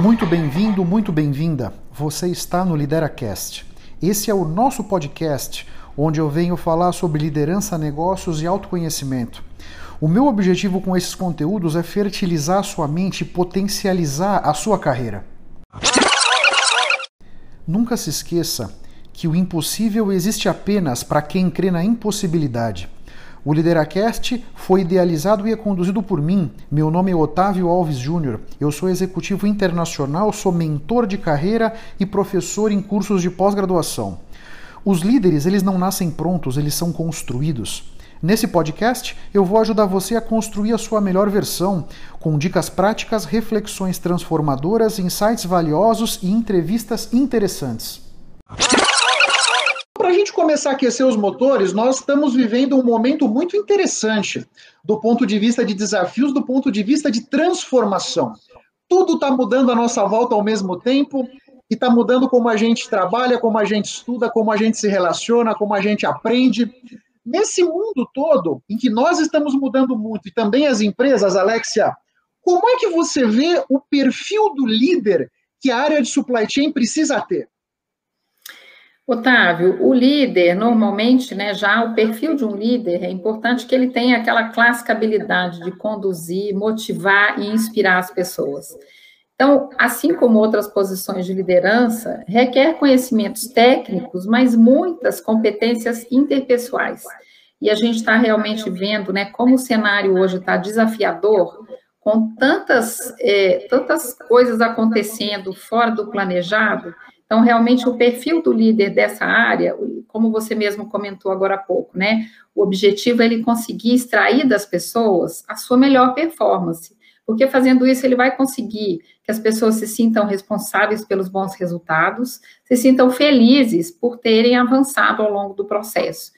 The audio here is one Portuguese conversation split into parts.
Muito bem-vindo, muito bem-vinda. Você está no LideraCast. Esse é o nosso podcast onde eu venho falar sobre liderança, negócios e autoconhecimento. O meu objetivo com esses conteúdos é fertilizar a sua mente e potencializar a sua carreira. Nunca se esqueça que o impossível existe apenas para quem crê na impossibilidade. O Lideracast foi idealizado e é conduzido por mim. Meu nome é Otávio Alves Júnior. Eu sou executivo internacional, sou mentor de carreira e professor em cursos de pós-graduação. Os líderes, eles não nascem prontos, eles são construídos. Nesse podcast, eu vou ajudar você a construir a sua melhor versão, com dicas práticas, reflexões transformadoras, insights valiosos e entrevistas interessantes. Gente começar a aquecer os motores, nós estamos vivendo um momento muito interessante do ponto de vista de desafios, do ponto de vista de transformação. Tudo está mudando à nossa volta ao mesmo tempo e está mudando como a gente trabalha, como a gente estuda, como a gente se relaciona, como a gente aprende. Nesse mundo todo, em que nós estamos mudando muito, e também as empresas, Alexia, como é que você vê o perfil do líder que a área de supply chain precisa ter? Otávio, o líder, normalmente, né, já o perfil de um líder, é importante que ele tenha aquela clássica habilidade de conduzir, motivar e inspirar as pessoas. Então, assim como outras posições de liderança, requer conhecimentos técnicos, mas muitas competências interpessoais. E a gente está realmente vendo né, como o cenário hoje está desafiador, com tantas, é, tantas coisas acontecendo fora do planejado. Então, realmente, o perfil do líder dessa área, como você mesmo comentou agora há pouco, né? O objetivo é ele conseguir extrair das pessoas a sua melhor performance porque fazendo isso ele vai conseguir que as pessoas se sintam responsáveis pelos bons resultados, se sintam felizes por terem avançado ao longo do processo.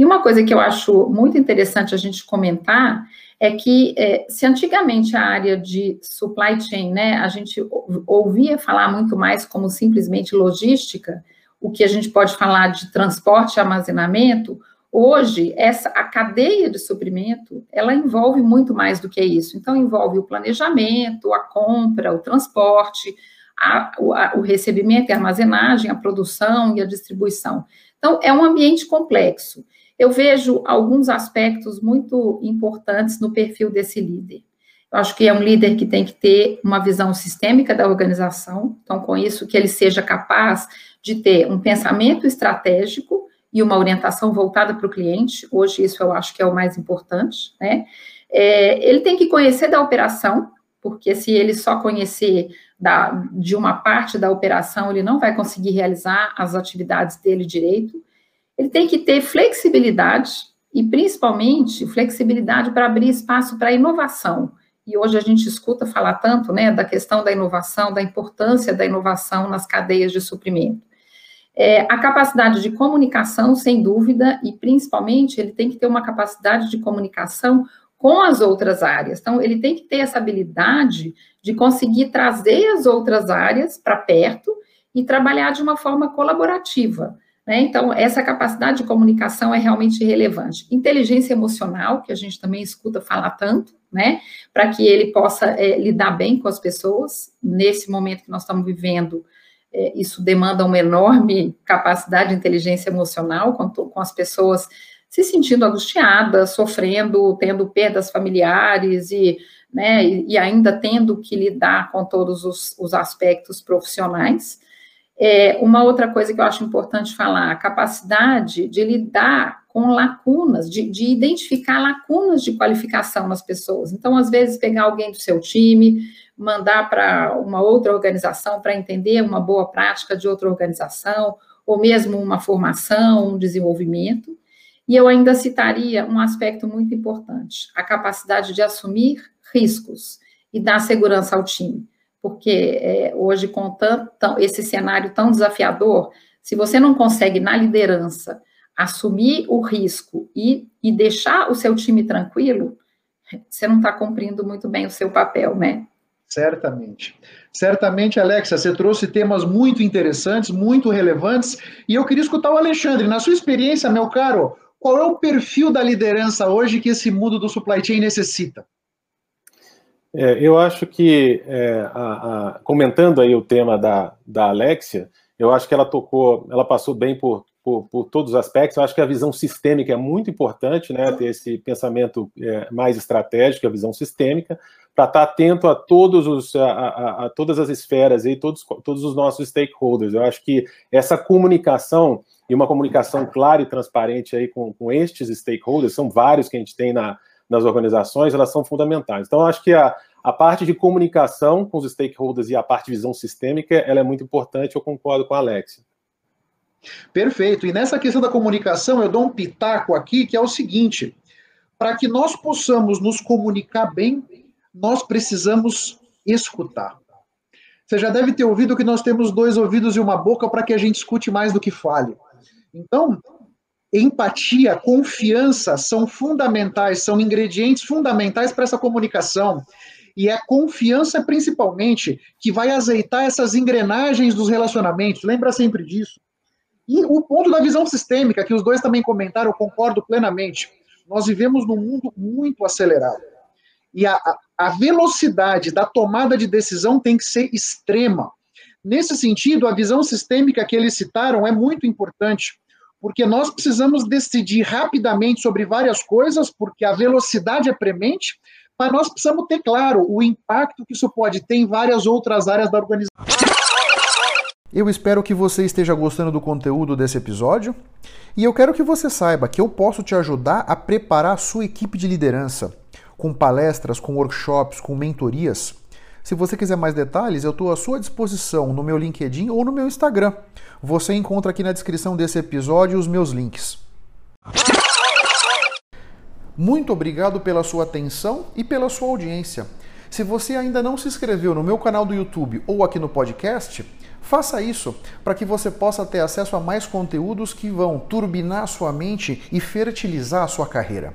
E uma coisa que eu acho muito interessante a gente comentar é que é, se antigamente a área de supply chain, né, a gente ouvia falar muito mais como simplesmente logística, o que a gente pode falar de transporte e armazenamento, Hoje, essa a cadeia de suprimento, ela envolve muito mais do que isso. Então, envolve o planejamento, a compra, o transporte, a, o, a, o recebimento e armazenagem, a produção e a distribuição. Então, é um ambiente complexo. Eu vejo alguns aspectos muito importantes no perfil desse líder. Eu acho que é um líder que tem que ter uma visão sistêmica da organização, então, com isso, que ele seja capaz de ter um pensamento estratégico, e uma orientação voltada para o cliente. Hoje, isso eu acho que é o mais importante, né? É, ele tem que conhecer da operação, porque se ele só conhecer da, de uma parte da operação, ele não vai conseguir realizar as atividades dele direito. Ele tem que ter flexibilidade e, principalmente, flexibilidade para abrir espaço para inovação. E hoje a gente escuta falar tanto né, da questão da inovação, da importância da inovação nas cadeias de suprimento. É, a capacidade de comunicação, sem dúvida, e principalmente ele tem que ter uma capacidade de comunicação com as outras áreas. Então, ele tem que ter essa habilidade de conseguir trazer as outras áreas para perto e trabalhar de uma forma colaborativa. Né? Então, essa capacidade de comunicação é realmente relevante. Inteligência emocional, que a gente também escuta falar tanto, né? Para que ele possa é, lidar bem com as pessoas, nesse momento que nós estamos vivendo, é, isso demanda uma enorme capacidade de inteligência emocional, com, com as pessoas se sentindo angustiadas, sofrendo, tendo perdas familiares e, né, e, e ainda tendo que lidar com todos os, os aspectos profissionais. É, uma outra coisa que eu acho importante falar, a capacidade de lidar com lacunas, de, de, identificar lacunas de qualificação nas pessoas. Então, às vezes, pegar alguém do seu time, mandar para uma outra organização para entender uma boa prática de outra organização, ou mesmo uma formação, um desenvolvimento. E eu ainda citaria um aspecto muito importante: a capacidade de assumir riscos e dar segurança ao time. Porque é, hoje, com tanto, esse cenário tão desafiador, se você não consegue, na liderança, assumir o risco e, e deixar o seu time tranquilo, você não está cumprindo muito bem o seu papel, né? Certamente. Certamente, Alexa, você trouxe temas muito interessantes, muito relevantes, e eu queria escutar o Alexandre. Na sua experiência, meu caro, qual é o perfil da liderança hoje que esse mundo do supply chain necessita? É, eu acho que, é, a, a, comentando aí o tema da, da Alexia, eu acho que ela tocou, ela passou bem por, por, por, todos os aspectos. Eu acho que a visão sistêmica é muito importante, né? Ter esse pensamento é, mais estratégico, a visão sistêmica, para estar tá atento a todos os, a, a, todas as esferas e todos, todos os nossos stakeholders. Eu acho que essa comunicação e uma comunicação clara e transparente aí com, com estes stakeholders, são vários que a gente tem na, nas organizações, elas são fundamentais. Então, acho que a, a parte de comunicação com os stakeholders e a parte de visão sistêmica, ela é muito importante, eu concordo com a Alex. Perfeito. E nessa questão da comunicação, eu dou um pitaco aqui, que é o seguinte: para que nós possamos nos comunicar bem, nós precisamos escutar. Você já deve ter ouvido que nós temos dois ouvidos e uma boca para que a gente escute mais do que fale. Então, empatia, confiança são fundamentais, são ingredientes fundamentais para essa comunicação. E é a confiança, principalmente, que vai azeitar essas engrenagens dos relacionamentos. Lembra sempre disso. E o ponto da visão sistêmica, que os dois também comentaram, eu concordo plenamente. Nós vivemos num mundo muito acelerado. E a, a velocidade da tomada de decisão tem que ser extrema. Nesse sentido, a visão sistêmica que eles citaram é muito importante, porque nós precisamos decidir rapidamente sobre várias coisas, porque a velocidade é premente, mas nós precisamos ter claro o impacto que isso pode ter em várias outras áreas da organização. Eu espero que você esteja gostando do conteúdo desse episódio e eu quero que você saiba que eu posso te ajudar a preparar a sua equipe de liderança com palestras, com workshops, com mentorias. Se você quiser mais detalhes, eu estou à sua disposição no meu LinkedIn ou no meu Instagram. Você encontra aqui na descrição desse episódio os meus links. Muito obrigado pela sua atenção e pela sua audiência. Se você ainda não se inscreveu no meu canal do YouTube ou aqui no podcast, faça isso para que você possa ter acesso a mais conteúdos que vão turbinar sua mente e fertilizar a sua carreira.